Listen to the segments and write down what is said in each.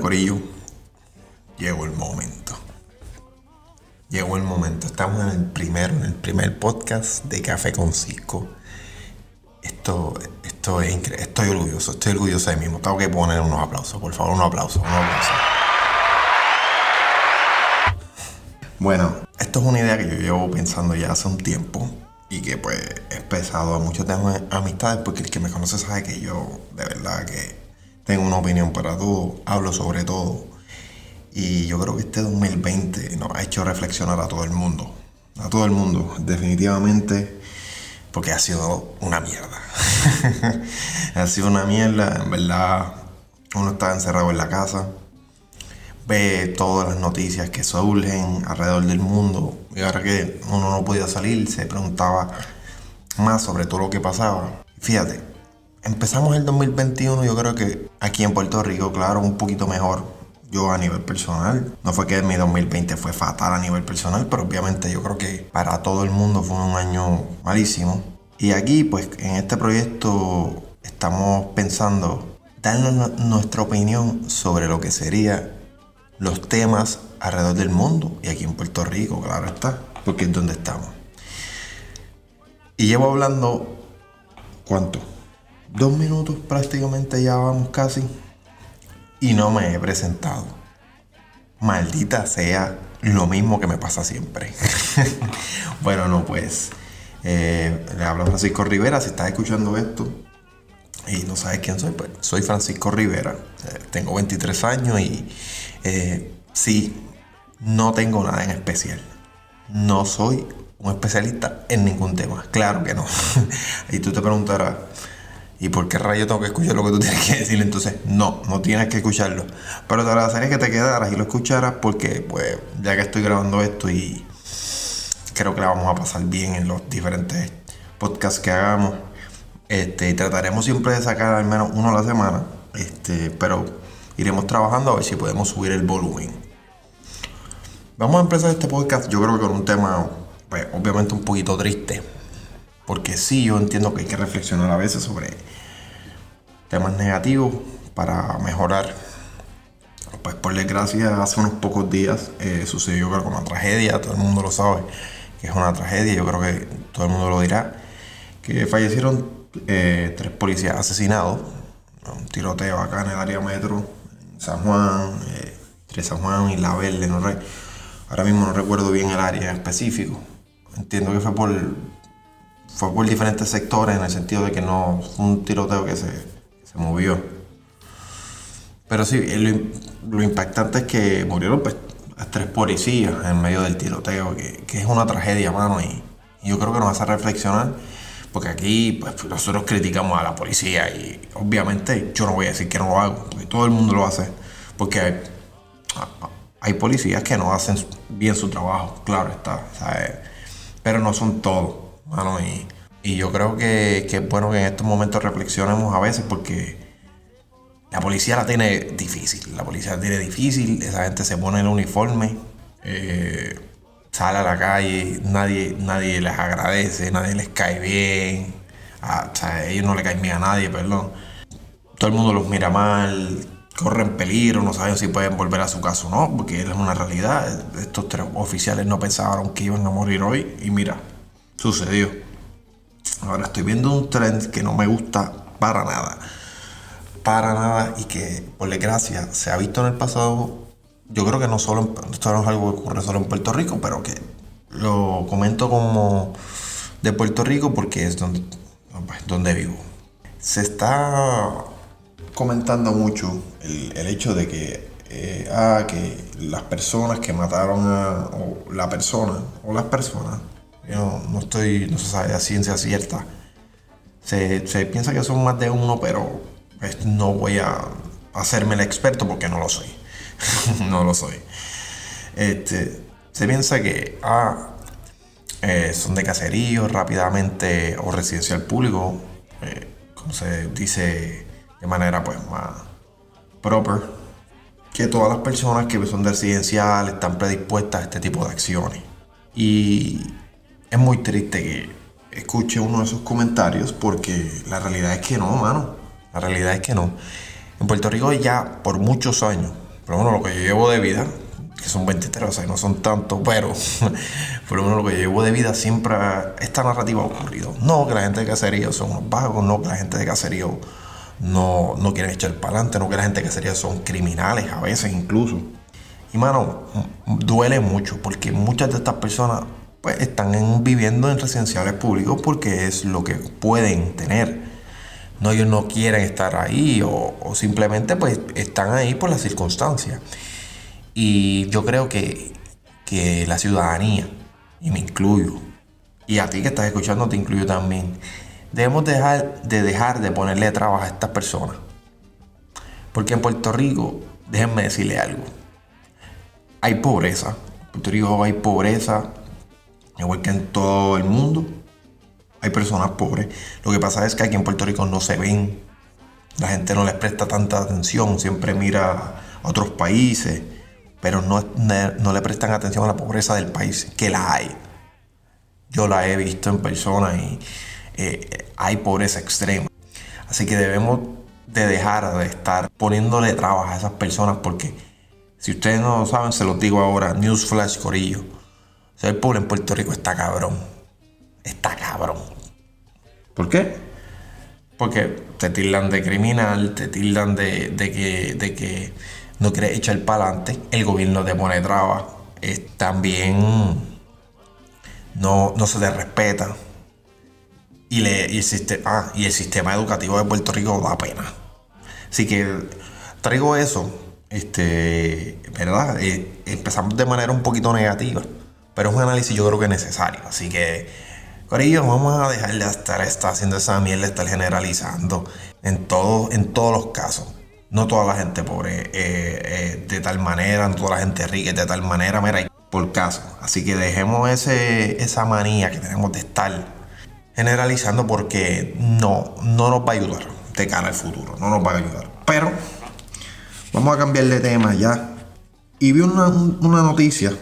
Corillo. Llegó el momento. Llegó el momento. Estamos en el primero, en el primer podcast de Café con Cisco. Esto, esto es increíble. Estoy orgulloso, estoy orgulloso de mí mismo. Tengo que poner unos aplausos, por favor, unos aplausos, unos aplausos. Bueno, esto es una idea que yo llevo pensando ya hace un tiempo y que pues he pesado a muchos de mis amistades porque el que me conoce sabe que yo de verdad que tengo una opinión para todo, hablo sobre todo. Y yo creo que este 2020 nos ha hecho reflexionar a todo el mundo. A todo el mundo, definitivamente, porque ha sido una mierda. ha sido una mierda, en verdad. Uno está encerrado en la casa, ve todas las noticias que surgen alrededor del mundo. Y ahora que uno no podía salir, se preguntaba más sobre todo lo que pasaba. Fíjate, empezamos el 2021, yo creo que aquí en Puerto Rico, claro, un poquito mejor. Yo a nivel personal, no fue que mi 2020 fue fatal a nivel personal, pero obviamente yo creo que para todo el mundo fue un año malísimo. Y aquí, pues, en este proyecto estamos pensando darnos nuestra opinión sobre lo que sería los temas alrededor del mundo y aquí en Puerto Rico, claro está, porque es donde estamos. Y llevo hablando, ¿cuánto? Dos minutos prácticamente ya vamos casi y no me he presentado. Maldita sea lo mismo que me pasa siempre. bueno, no, pues eh, le hablo a Francisco Rivera. Si estás escuchando esto y no sabes quién soy, pues soy Francisco Rivera. Eh, tengo 23 años y eh, sí, no tengo nada en especial. No soy un especialista en ningún tema. Claro que no. y tú te preguntarás, ¿Y por qué rayo tengo que escuchar lo que tú tienes que decir? Entonces, no, no tienes que escucharlo. Pero te agradecería que te quedaras y lo escucharas porque, pues, ya que estoy grabando esto y creo que la vamos a pasar bien en los diferentes podcasts que hagamos. Este, trataremos siempre de sacar al menos uno a la semana. Este, pero iremos trabajando a ver si podemos subir el volumen. Vamos a empezar este podcast, yo creo que con un tema, pues, obviamente un poquito triste porque sí, yo entiendo que hay que reflexionar a veces sobre temas negativos para mejorar. Pues por desgracia, hace unos pocos días eh, sucedió creo, una tragedia, todo el mundo lo sabe, que es una tragedia, yo creo que todo el mundo lo dirá, que fallecieron eh, tres policías asesinados, un tiroteo acá en el área metro, en San Juan, eh, entre San Juan y La Verde, no ahora mismo no recuerdo bien el área específico. Entiendo que fue por, fue por diferentes sectores en el sentido de que no fue un tiroteo que se, movió. Pero sí, lo, impactante es que murieron pues, tres policías en medio del tiroteo, que, que es una tragedia, mano, y, yo creo que nos hace reflexionar, porque aquí pues, nosotros criticamos a la policía y obviamente yo no voy a decir que no lo hago, porque todo el mundo lo hace, porque hay, hay policías que no hacen bien su trabajo, claro está, pero no son todos y, yo creo que, es bueno que en estos momentos reflexionemos a veces porque la policía la tiene difícil. La policía la tiene difícil, esa gente se pone el uniforme, eh, sale a la calle, nadie, nadie les agradece, nadie les cae bien. Ellos no le caen bien a nadie, perdón. Todo el mundo los mira mal, corren peligro, no saben si pueden volver a su casa o no, porque es una realidad. Estos tres oficiales no pensaron que iban a morir hoy y mira, sucedió. Ahora estoy viendo un trend que no me gusta para nada. Para nada y que, por desgracia, se ha visto en el pasado. Yo creo que no solo, esto no es algo que ocurre solo en Puerto Rico, pero que lo comento como de Puerto Rico porque es donde, donde vivo. Se está comentando mucho el, hecho de que, eh, ah, que las personas que mataron a la persona o las personas yo no estoy, no se sabe a ciencia cierta. Se, piensa que son más de uno, pero pues, no voy a hacerme el experto porque no lo soy. no lo soy. Este, se piensa que ah, eh, son de caserío rápidamente o residencial público, eh, como se dice de manera pues más proper, que todas las personas que son de residencial están predispuestas a este tipo de acciones. Y es muy triste que escuche uno de esos comentarios porque la realidad es que no, mano. La realidad es que no. En Puerto Rico ya por muchos años, por lo menos lo que yo llevo de vida, que son 23, o sea, no son tantos, pero por lo menos lo que yo llevo de vida siempre esta narrativa ha ocurrido. No que la gente de caserío son unos vagos, no que la gente de caserío no, no quieren echar para adelante, no que la gente de caserío son criminales a veces incluso. Y mano, duele mucho porque muchas de estas personas pues, están viviendo en residenciales públicos porque es lo que pueden tener. No, ellos no quieren estar ahí o, simplemente pues están ahí por las circunstancias. Y yo creo que, que la ciudadanía, y me incluyo, y a ti que estás escuchando te incluyo también, debemos dejar de dejar de ponerle trabajo a estas personas. Porque en Puerto Rico, déjenme decirle algo, hay pobreza. En Puerto Rico hay pobreza, igual que en todo el mundo. Hay personas pobres. Lo que pasa es que aquí en Puerto Rico no se ven. La gente no les presta tanta atención, siempre mira a otros países pero no, no, le prestan atención a la pobreza del país, que la hay. Yo la he visto en persona y eh, hay pobreza extrema. Así que debemos de dejar de estar poniéndole trabajo a esas personas porque si ustedes no lo saben, se los digo ahora, Newsflash Corillo. Ser pobre en Puerto Rico está cabrón. Está cabrón. ¿Por qué? Porque te tildan de criminal, te tildan de, de que, de que no quiere echar para adelante, el gobierno te pone trabas, también no, no se le respeta. Y, le, y, el sistema, ah, y el sistema educativo de Puerto Rico da pena. Así que traigo eso, este, ¿verdad? Eh, empezamos de manera un poquito negativa, pero es un análisis yo creo que es necesario. Así que, Corillo, vamos a dejar de estar, haciendo esa mierda, estar generalizando en, en todos los casos no toda la gente pobre eh, eh, de tal manera, no toda la gente rica de tal manera, mira, por caso. Así que dejemos ese, esa manía que tenemos de estar generalizando porque no, no nos va a ayudar de cara al futuro, no nos va a ayudar. Pero vamos a cambiar de tema ya. Y vi una, noticia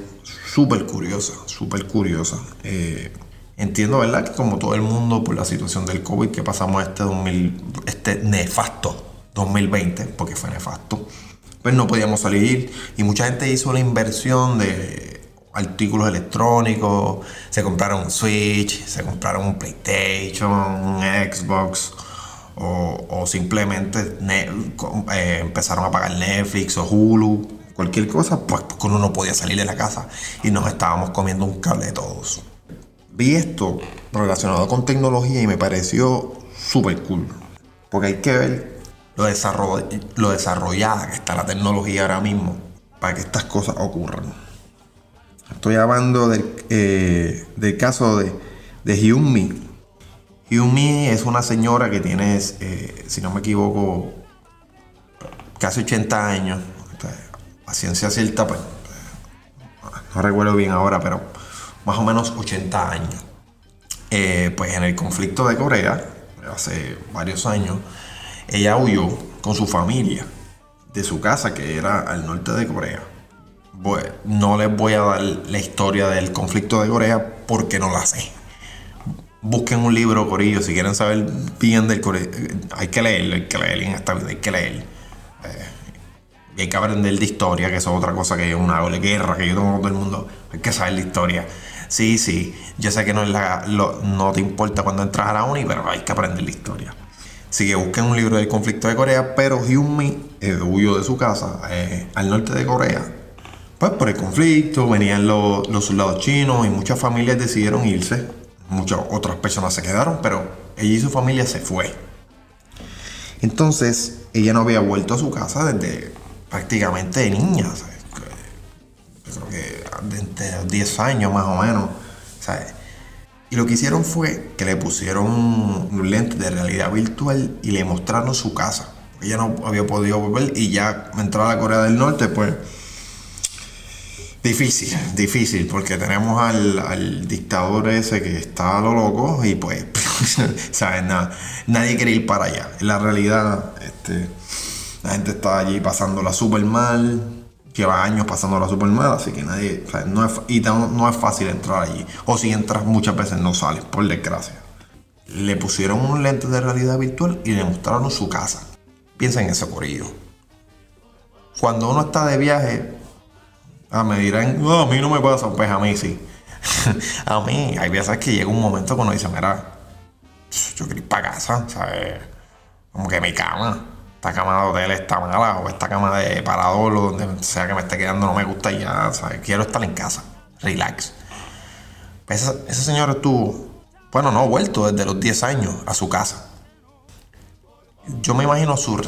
súper curiosa, súper curiosa. Eh, entiendo, ¿verdad? Que como todo el mundo, por la situación del COVID que pasamos este 2000, este nefasto 2020, porque fue nefasto, pues no podíamos salir y mucha gente hizo la inversión de artículos electrónicos, se compraron un Switch, se compraron un PlayStation, un Xbox o, simplemente eh, empezaron a pagar Netflix o Hulu, cualquier cosa, pues porque uno no podía salir de la casa y nos estábamos comiendo un cable de todos. Vi esto relacionado con tecnología y me pareció súper cool, porque hay que ver lo, lo desarrollada que está la tecnología ahora mismo para que estas cosas ocurran. Estoy hablando del, eh, del caso de, de Hyun-Mi. Hyun-Mi es una señora que tiene, eh, si no me equivoco, casi 80 años. A ciencia cierta, pues, no recuerdo bien ahora, pero más o menos 80 años. Eh, pues en el conflicto de Corea, hace varios años, ella huyó con su familia de su casa que era al norte de Corea. Bueno, no les voy a dar la historia del conflicto de Corea porque no la sé. Busquen un libro, Corillo, si quieren saber bien del Corea. Hay que leerlo, hay que leerlo en esta vida, hay que leer. Eh, hay que aprender de historia, que eso es otra cosa que es una guerra que yo tengo con todo el mundo. Hay que saber la historia. Sí, sí, yo sé que no, es la, no te importa cuando entras a la uni, pero hay que aprender la historia. Así que busquen un libro del conflicto de Corea, pero Hyun-mi eh, huyó de su casa eh, al norte de Corea. Pues por el conflicto, venían los, los soldados chinos y muchas familias decidieron irse. Muchas otras personas se quedaron, pero ella y su familia se fue. Entonces, ella no había vuelto a su casa desde prácticamente de niña. Creo que desde 10 años más o menos. ¿sabes? Y lo que hicieron fue que le pusieron un lente de realidad virtual y le mostraron su casa. Ella no había podido volver y ya entrar a la Corea del Norte, pues difícil, difícil, porque tenemos al, dictador ese que está a lo loco y pues, ¿sabes? nadie quiere ir para allá. La realidad, este, la gente está allí pasándola súper mal, lleva años pasando la super mal, así que nadie, no es, y no, es fácil entrar allí. O si entras muchas veces no sales, por desgracia. Le pusieron un lente de realidad virtual y le mostraron su casa. Piensa en eso, Corillo. Cuando uno está de viaje, ah, me dirán, no, a mí no me pasa, pues a mí sí. a mí, hay veces que llega un momento cuando dice, mira, yo quiero ir para casa, ¿sabes? Como que mi cama, esta cama de hotel está mala, o esta cama de parador, o donde sea que me esté quedando, no me gusta y ya, ¿sabes? Quiero estar en casa, relax. Pues ese, ese señor estuvo, bueno, no ha vuelto desde los 10 años a su casa. Yo me imagino su.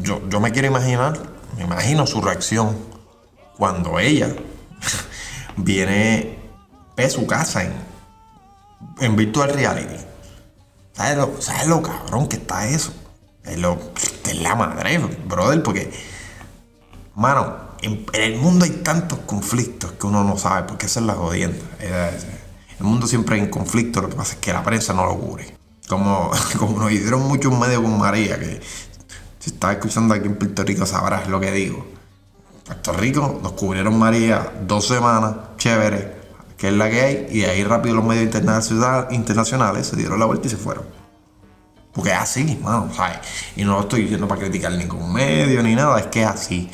Yo, yo me quiero imaginar, me imagino su reacción cuando ella viene, ve su casa en, en virtual reality. ¿Sabes lo, ¿Sabes lo cabrón que está eso? Lo, es la madre, brother, porque, mano, en, el mundo hay tantos conflictos que uno no sabe, porque esa es la jodienda. El mundo siempre hay en conflicto, lo que pasa es que la prensa no lo cubre. Como, como nos hicieron muchos medios con María, que si estás escuchando aquí en Puerto Rico sabrás lo que digo. Puerto Rico nos cubrieron María dos semanas, chévere, que es la que hay, y ahí rápido los medios internacionales se dieron la vuelta y se fueron. Porque es así, mano, ¿sabes? Y no lo estoy diciendo para criticar ningún medio ni nada, es que es así.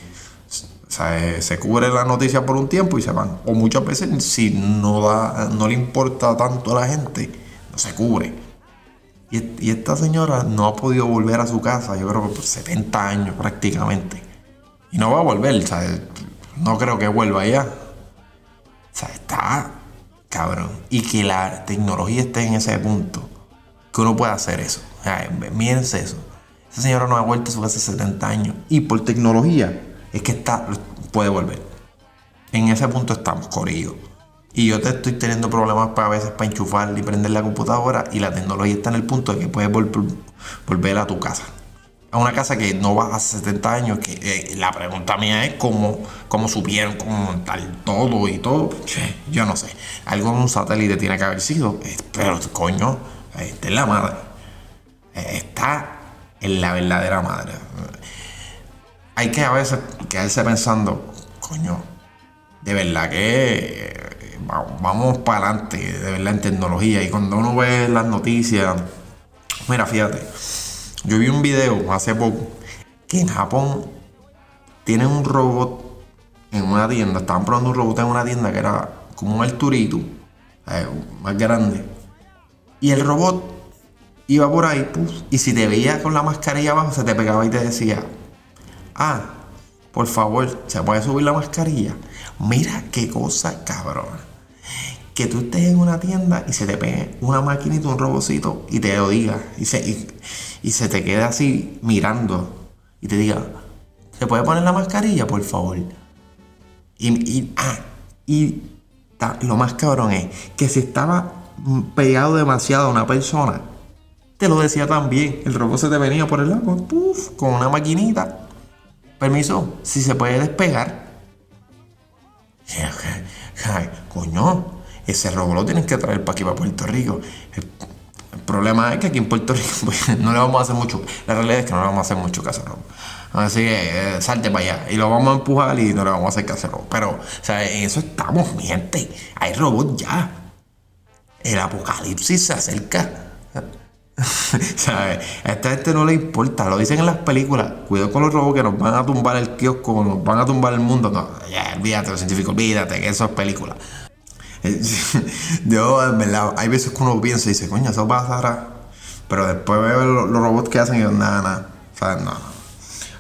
O sea, se cubre la noticia por un tiempo y se van. O muchas veces, si no, da, no le importa tanto a la gente, no se cubre. Y, esta señora no ha podido volver a su casa, yo creo que por 70 años prácticamente. Y no va a volver, No creo que vuelva ya. O sea, está cabrón. Y que la tecnología esté en ese punto, que uno pueda hacer eso. Mírense eso. Esa señora no ha vuelto a su casa hace 70 años. Y por tecnología es que está, puede volver. En ese punto estamos, Corillo. Y yo te estoy teniendo problemas para a veces para enchufar y prender la computadora y la tecnología está en el punto de que puedes volver a tu casa. A una casa que no va hace 70 años, que eh, la pregunta mía es cómo, cómo supieron cómo montar todo y todo. yo no sé. Algo en un satélite tiene que haber sido. Eh, pero coño, esta es la madre. Eh, está en la verdadera madre. Hay que a veces quedarse pensando, coño, de verdad que vamos para adelante, de verdad, en tecnología. Y cuando uno ve las noticias, mira, fíjate, yo vi un video hace poco que en Japón tienen un robot en una tienda, estaban probando un robot en una tienda que era como un Arturito, eh, más grande. Y el robot iba por ahí, y si te veía con la mascarilla abajo, se te pegaba y te decía, ah, por favor, ¿se puede subir la mascarilla? Mira qué cosa cabrón que tú estés en una tienda y se te pegue una maquinita, un robocito y te lo diga y se, te quede así mirando y te diga, ¿se puede poner la mascarilla, por favor? Y, y, ah, y lo más cabrón es que si estaba pegado demasiado a una persona, te lo decía también. El robot se te venía por el lado, puff, con una maquinita. Permiso, si se puede despegar. Coño, ese robot lo tienen que traer para aquí, para Puerto Rico. El, problema es que aquí en Puerto Rico pues, no le vamos a hacer mucho. La realidad es que no le vamos a hacer mucho caso al robot. Así que eh, salte para allá. Y lo vamos a empujar y no le vamos a hacer caso al robot. Pero, o sea, en eso estamos, mi. Hay robots ya. El apocalipsis se acerca. ¿Sabes? A esta gente no le importa, lo dicen en las películas. Cuidado con los robots que nos van a tumbar el kiosco, nos van a tumbar el mundo. No, ya, olvídate, los científicos, olvídate, que eso es película. Yo, en verdad, hay veces que uno piensa y dice, coño, eso pasará. Pero después veo los, robots que hacen y yo, nada, nada. ¿Sabes? No,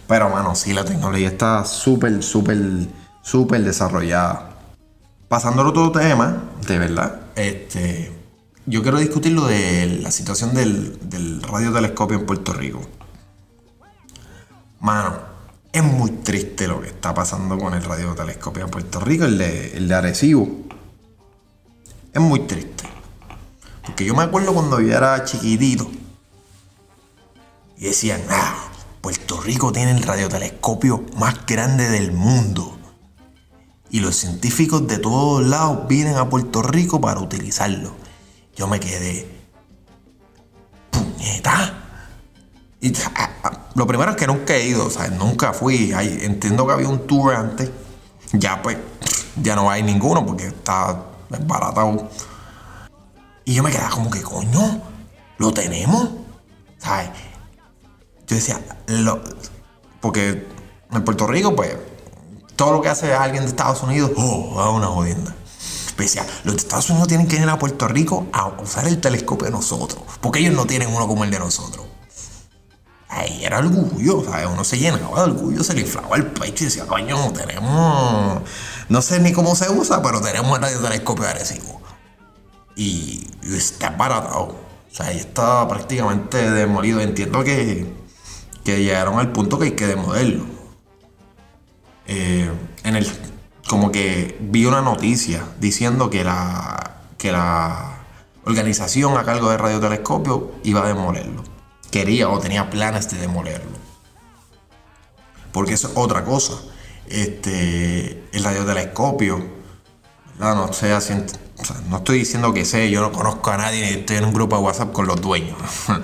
Pero, mano, sí, la tecnología está súper, súper, súper desarrollada. Pasando a otro tema, de verdad, este, yo quiero discutir lo de la situación del, del radiotelescopio en Puerto Rico. Mano, es muy triste lo que está pasando con el radiotelescopio en Puerto Rico, el de, el de Arecibo. Es muy triste. Porque yo me acuerdo cuando yo era chiquitito. Y decían, ah, Puerto Rico tiene el radiotelescopio más grande del mundo. Y los científicos de todos lados vienen a Puerto Rico para utilizarlo. Yo me quedé. ¡Puñeta! Y lo primero es que nunca he ido, sea, nunca fui. entiendo que había un tour antes. Ya pues, ya no hay ninguno porque está baratado. Y yo me quedaba como que, coño, lo tenemos. ¿Sabes? yo decía, lo, porque en Puerto Rico, pues, todo lo que hace alguien de Estados Unidos, oh, es una jodienda. Decía, los Estados Unidos tienen que ir a Puerto Rico a usar el telescopio de nosotros, porque ellos no tienen uno como el de nosotros. Ahí era orgullo, ¿sabes? Uno se llenaba de orgullo, se le inflaba el pecho y decía, coño, tenemos. No sé ni cómo se usa, pero tenemos el radiotelescopio de Arecibo. Y, está baratado. O sea, ahí está prácticamente demolido. Entiendo que, que llegaron al punto que hay que demolerlo. Eh, en el. Como que vi una noticia diciendo que la. que la organización a cargo de radiotelescopio iba a demolerlo quería o tenía planes de demolerlo. Porque es otra cosa. Este, el radiotelescopio, no sé, no estoy diciendo que sé, yo no conozco a nadie, estoy en un grupo de WhatsApp con los dueños.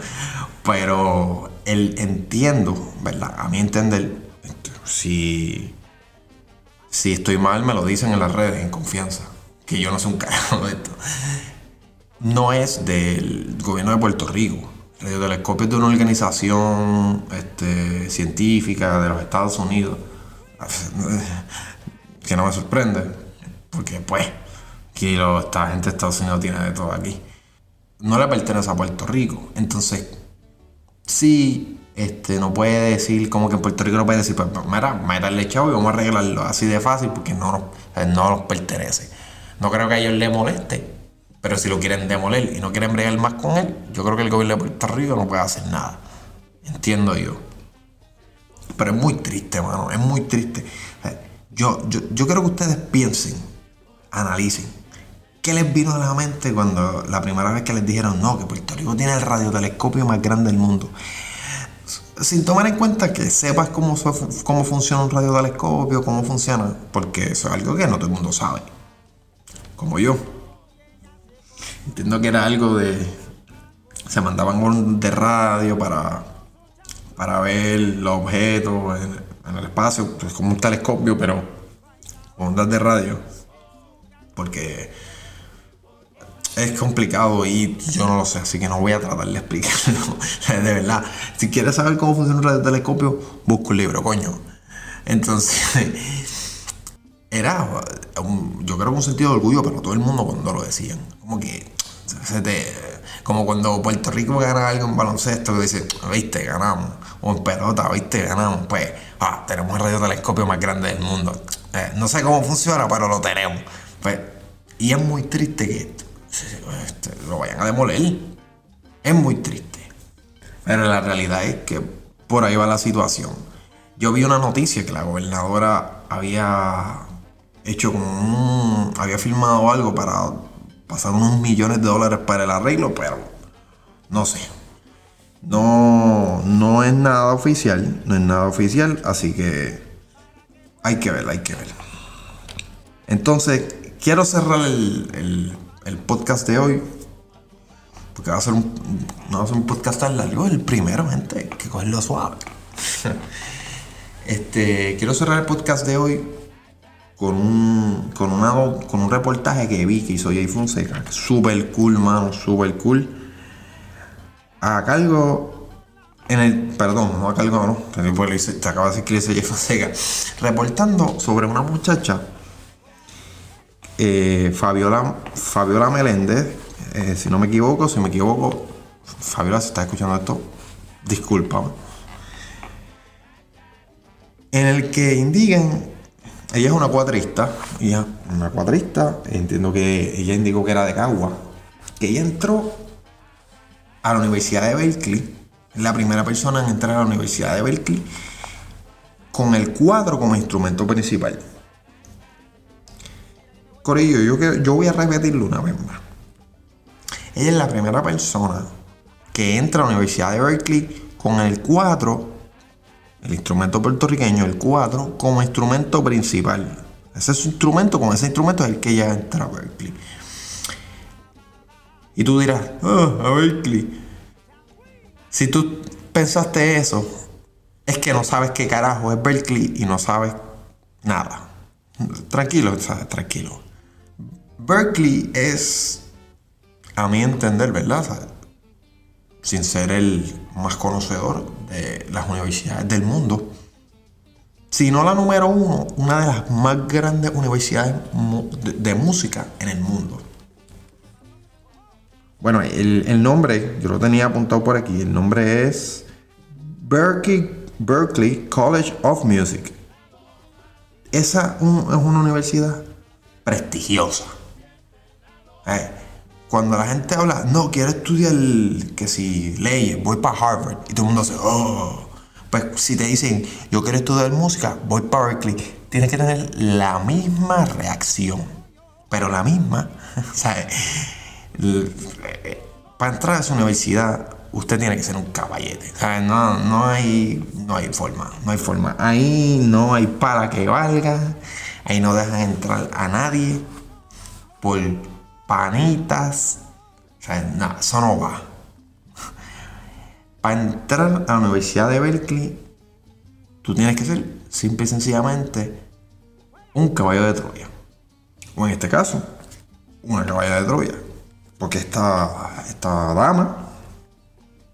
Pero el, entiendo, ¿verdad? A mi entender, si, si estoy mal, me lo dicen en las redes, en confianza. Que yo no sé un carajo de esto. No es del gobierno de Puerto Rico el radiotelescopio es de una organización este, científica de los Estados Unidos, que no me sorprende, porque pues, aquí esta gente de Estados Unidos tiene de todo aquí. No le pertenece a Puerto Rico, entonces, sí, este, no puede decir, como que en Puerto Rico no puede decir, pues, mira, mira el echado y vamos a arreglarlo así de fácil, porque no, no nos pertenece. No creo que a ellos les moleste pero si lo quieren demoler y no quieren bregar más con él, yo creo que el gobierno de Puerto Rico no puede hacer nada. Entiendo yo. Pero es muy triste, mano. Es muy triste. Yo, yo, yo quiero que ustedes piensen, analicen. ¿Qué les vino a la mente cuando la primera vez que les dijeron no, que Puerto Rico tiene el radiotelescopio más grande del mundo? Sin tomar en cuenta que sepas cómo, cómo funciona un radiotelescopio, cómo funciona, porque eso es algo que no todo el mundo sabe. Como yo. Entiendo que era algo de. Se mandaban de radio para, para ver los objetos en, el espacio, pues como un telescopio, pero ondas de radio. Porque es complicado y yo no lo sé, así que no voy a tratar de explicarlo. de verdad, si quieres saber cómo funciona un radiotelescopio, busca un libro, coño. Entonces, era, yo creo un sentido de orgullo para todo el mundo cuando lo decían. Como que como cuando Puerto Rico gana algo en baloncesto, que dice, viste, ganamos. O en pelota, viste, ganamos. Pues, ah, tenemos el radiotelescopio más grande del mundo. Eh, no sé cómo funciona, pero lo tenemos. Pues, y es muy triste que lo vayan a demoler. Es muy triste. Pero la realidad es que por ahí va la situación. Yo vi una noticia que la gobernadora había hecho como había filmado algo para pasar unos millones de dólares para el arreglo, pero no sé. No, no es nada oficial, no es nada oficial, así que hay que ver, hay que ver. Entonces, quiero cerrar el, podcast de hoy, porque va a ser un, no va a ser un podcast tan largo, el primero, gente, que cogerlo suave. este, quiero cerrar el podcast de hoy con un, con, una, con un reportaje que vi que hizo Jay Fonseca. Super cool, mano, super cool. A cargo, en el, perdón, no a cargo, no, te acaba de decir que Jay Fonseca. Reportando sobre una muchacha, eh, Fabiola, Fabiola Meléndez, eh, si no me equivoco, si me equivoco, Fabiola, si está escuchando esto, disculpa. En el que indican ella es una cuatrista, ella, una cuatrista, entiendo que ella indicó que era de Cagua, que ella entró a la Universidad de Berkeley, la primera persona en entrar a la Universidad de Berkeley, con el cuadro como instrumento principal. Corillo, yo, yo voy a repetirlo una vez más. Ella es la primera persona que entra a la Universidad de Berkeley con el cuadro el instrumento puertorriqueño, el 4, como instrumento principal. Ese es instrumento, con ese instrumento es el que ya entra a Berkeley. Y tú dirás, ah, a Berkeley. Si tú pensaste eso, es que no sabes qué carajo es Berkeley y no sabes nada. Tranquilo, tranquilo. Berkeley es, a mi entender, ¿verdad? Sin ser el más conocedor de las universidades del mundo. Si no la número uno, una de las más grandes universidades de música en el mundo. Bueno, el, nombre, yo lo tenía apuntado por aquí, el nombre es Berkeley, Berkeley College of Music. Esa es una universidad prestigiosa. Eh, cuando la gente habla, no, quiero estudiar que si leyes, voy para Harvard, y todo el mundo dice, oh, pues si te dicen, yo quiero estudiar música, voy para Berkeley, tienes que tener la misma reacción, pero la misma, ¿sabes? para entrar a esa universidad, usted tiene que ser un caballete. No, no, hay, no hay forma, no hay forma. Ahí no hay para que valga, ahí no dejan entrar a nadie por panitas. O sea, eso no va. Para entrar a la Universidad de Berkeley, tú tienes que ser simple y sencillamente un caballo de Troya. O en este caso, una caballa de Troya. Porque esta, esta dama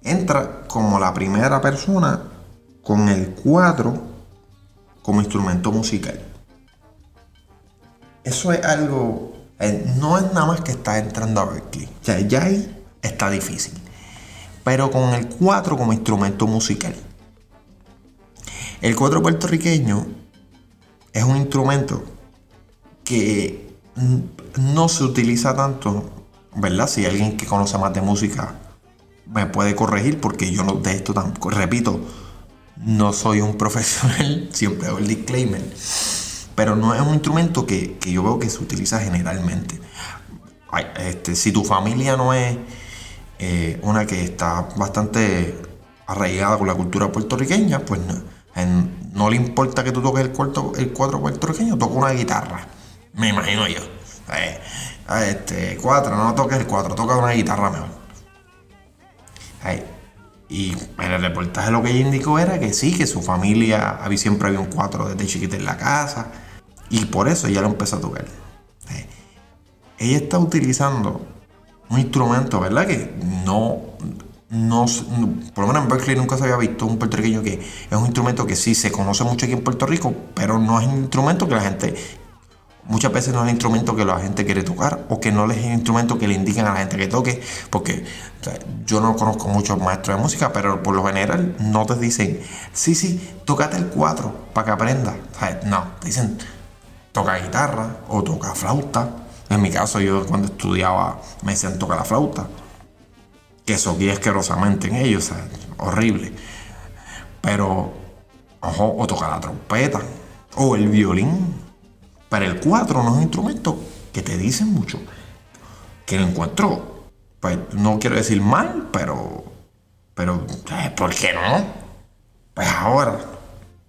entra como la primera persona con el cuadro como instrumento musical. Eso es algo, no es nada más que está entrando a Berkeley. O sea, ya ahí está difícil. Pero con el cuatro como instrumento musical. El cuatro puertorriqueño es un instrumento que no se utiliza tanto ¿verdad? Si alguien que conoce más de música me puede corregir, porque yo no de esto tampoco, repito, no soy un profesional, siempre hago el disclaimer, pero no es un instrumento que, yo veo que se utiliza generalmente. este, si tu familia no es eh, una que está bastante arraigada con la cultura puertorriqueña, pues no, le importa que tú toques el, cuarto, el cuatro puertorriqueño, toca una guitarra, me imagino yo. Eh, este, cuatro, no toques el cuatro, toca una guitarra mejor. Y en el reportaje lo que ella indicó era que sí, que su familia había, siempre había un cuatro desde chiquita en la casa. Y por eso ella lo empezó a tocar. Ella está utilizando un instrumento, ¿verdad? Que no, no, por lo menos en Berkeley nunca se había visto un puertorriqueño que es un instrumento que sí se conoce mucho aquí en Puerto Rico, pero no es un instrumento que la gente Muchas veces no es el instrumento que la gente quiere tocar o que no es el instrumento que le indican a la gente que toque, porque yo no conozco muchos maestros de música, pero por lo general no te dicen, sí, sí, tócate el 4 para que aprenda. no, te dicen, toca guitarra o toca flauta. En mi caso, yo cuando estudiaba me decían toca la flauta, que eso guía asquerosamente en ellos, horrible. Pero, ojo, o toca la trompeta o el violín para el 4 no es un instrumento que te dicen mucho. Que lo encuentro, pues no quiero decir mal, pero, pero, eh, ¿por qué no? Pues ahora,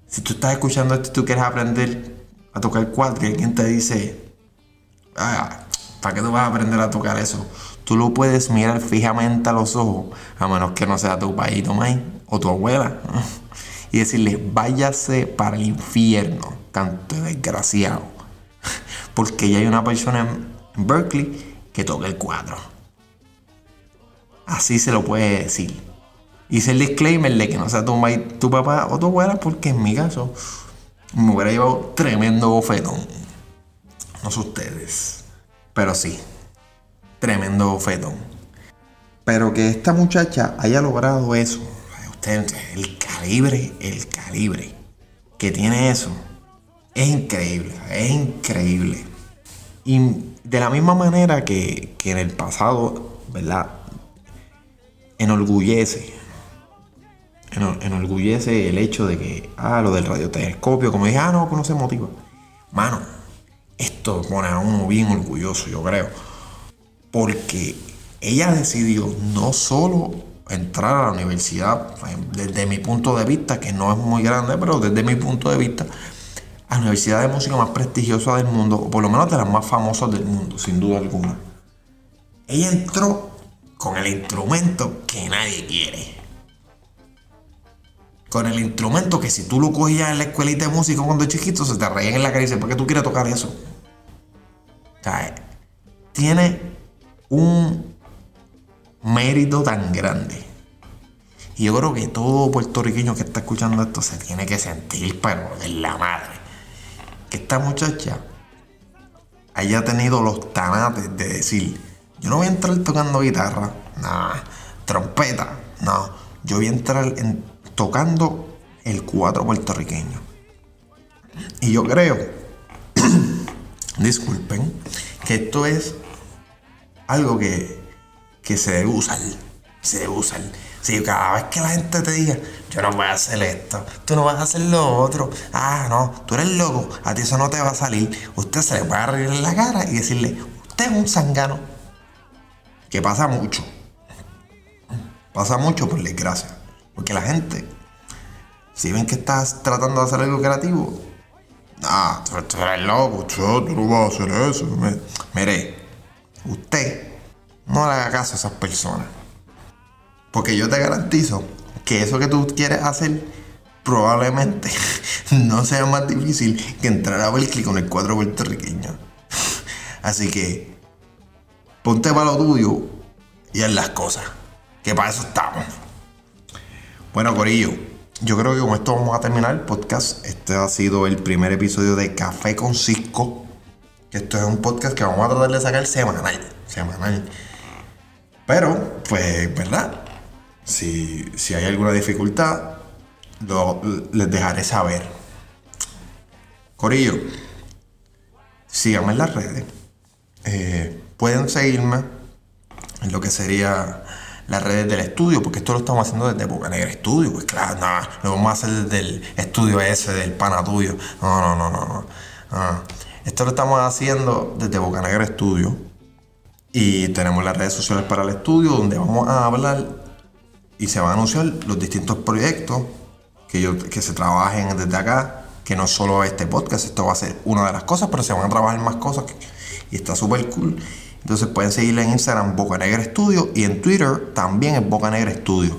si tú estás escuchando esto y tú quieres aprender a tocar 4 y alguien te dice, ah, ¿para qué tú vas a aprender a tocar eso? Tú lo puedes mirar fijamente a los ojos, a menos que no sea tu país, o tu abuela, y decirle, váyase para el infierno, canto desgraciado porque ya hay una persona en Berkeley que toca el cuadro. Así se lo puede decir. Hice el disclaimer de que no sea tu, tu papá o tu abuela, porque en mi caso me hubiera llevado tremendo bofetón. No sé ustedes, pero sí, tremendo bofetón. Pero que esta muchacha haya logrado eso, ustedes, el calibre, el calibre que tiene eso, es increíble, es increíble. Y de la misma manera que, en el pasado, ¿verdad? Enorgullece. Enorgullece el hecho de que, ah, lo del radiotelescopio, como dije, ah, no, que no se motiva. Mano, esto pone a uno bien orgulloso, yo creo. Porque ella decidió no solo entrar a la universidad, desde mi punto de vista, que no es muy grande, pero desde mi punto de vista, a la universidad de música más prestigiosa del mundo, o por lo menos de las más famosas del mundo, sin duda alguna. Ella entró con el instrumento que nadie quiere. Con el instrumento que si tú lo cogías en la escuelita de música cuando chiquito, se te reían en la cara y dicen, ¿por qué tú quieres tocar eso? O sea, tiene un mérito tan grande. Y yo creo que todo puertorriqueño que está escuchando esto se tiene que sentir, pero en la madre. Que esta muchacha haya tenido los tanates de decir, yo no voy a entrar tocando guitarra, nada, trompeta, no, yo voy a entrar tocando el cuatro puertorriqueño. Y yo creo, disculpen, que esto es algo que, que se debe usar, se debe usar. Si cada vez que la gente te diga, yo no voy a hacer esto, tú no vas a hacer lo otro, ah, no, tú eres loco, a ti eso no te va a salir, usted se le puede en la cara y decirle, usted es un zangano. Que pasa mucho. Pasa mucho por desgracia. Porque la gente, si ven que estás tratando de hacer algo creativo, ah, tú, eres loco, tú, no vas a hacer eso. Mire, usted no le haga caso a esas personas. Porque yo te garantizo que eso que tú quieres hacer probablemente no sea más difícil que entrar a Berkeley con el cuadro puertorriqueño. Así que ponte para lo tuyo y haz las cosas. Que para eso estamos. Bueno, Corillo, yo creo que con esto vamos a terminar el podcast. Este ha sido el primer episodio de Café con Cisco. Esto es un podcast que vamos a tratar de sacar semanal. Semanal. Pero, pues, ¿verdad? Si, hay alguna dificultad, les dejaré saber. Corillo, síganme en las redes. Eh, pueden seguirme en lo que sería las redes del estudio, porque esto lo estamos haciendo desde Boca Negra Estudio. Pues claro, nada, lo vamos a hacer desde el estudio ese, del pana tuyo. No, no, no, no, no. Esto lo estamos haciendo desde Boca Negra Estudio. Y tenemos las redes sociales para el estudio, donde vamos a hablar y se van a anunciar los distintos proyectos que, yo, que se trabajen desde acá, que no solo este podcast, esto va a ser una de las cosas, pero se van a trabajar más cosas y está súper cool. Entonces pueden seguirle en Instagram Boca Negra Estudio y en Twitter también es Boca Negra Estudio.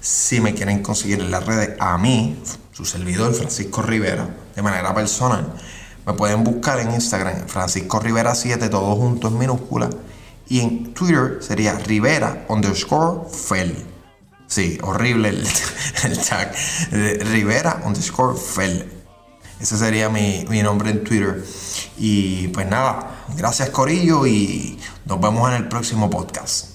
Si me quieren conseguir en las redes a mí, su servidor Francisco Rivera, de manera personal, me pueden buscar en Instagram Francisco Rivera 7, todos juntos en minúscula. Y en Twitter sería Rivera underscore Fel. Sí, horrible el, el tag. Rivera underscore Fel. Ese sería mi, mi nombre en Twitter. Y pues nada, gracias Corillo y nos vemos en el próximo podcast.